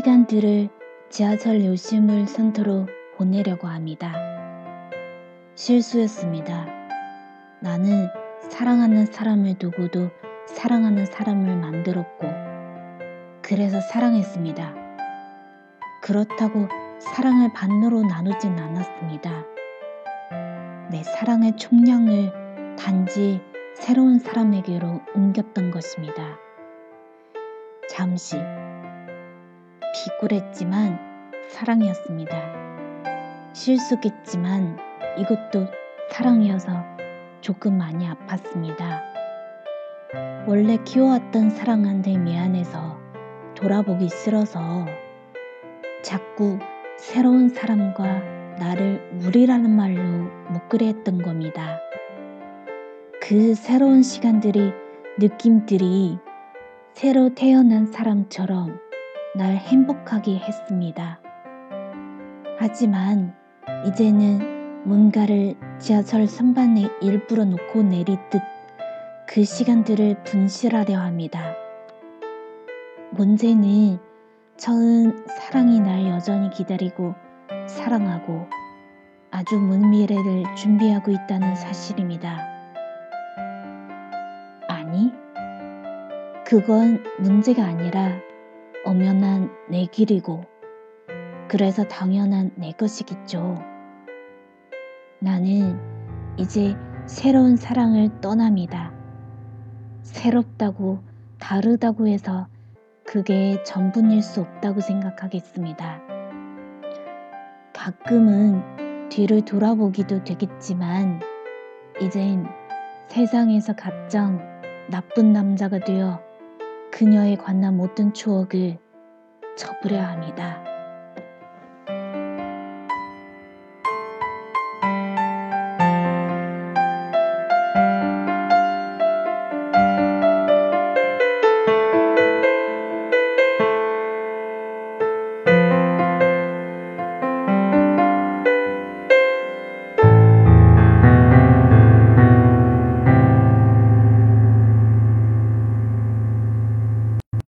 시간들을 지하철 요심을 센터로 보내려고 합니다. 실수였습니다. 나는 사랑하는 사람을 두고도 사랑하는 사람을 만들었고, 그래서 사랑했습니다. 그렇다고 사랑을 반으로 나누진 않았습니다. 내 사랑의 총량을 단지 새로운 사람에게로 옮겼던 것입니다. 잠시 비굴했지만 사랑이었습니다. 실수겠지만 이것도 사랑이어서 조금 많이 아팠습니다. 원래 키워왔던 사랑한테 미안해서 돌아보기 싫어서 자꾸 새로운 사람과 나를 우리라는 말로 묶으려 했던 겁니다. 그 새로운 시간들이, 느낌들이 새로 태어난 사람처럼 날 행복하게 했습니다. 하지만 이제는 뭔가를 지하철 선반에 일부러 놓고 내리듯 그 시간들을 분실하려 합니다. 문제는 처음 사랑이 날 여전히 기다리고 사랑하고 아주 먼 미래를 준비하고 있다는 사실입니다. 아니, 그건 문제가 아니라 엄연한 내 길이고, 그래서 당연한 내 것이겠죠. 나는 이제 새로운 사랑을 떠납니다. 새롭다고 다르다고 해서 그게 전부일 수 없다고 생각하겠습니다. 가끔은 뒤를 돌아보기도 되겠지만, 이젠 세상에서 가장 나쁜 남자가 되어 그녀에 관한 모든 추억을 접으려 합니다.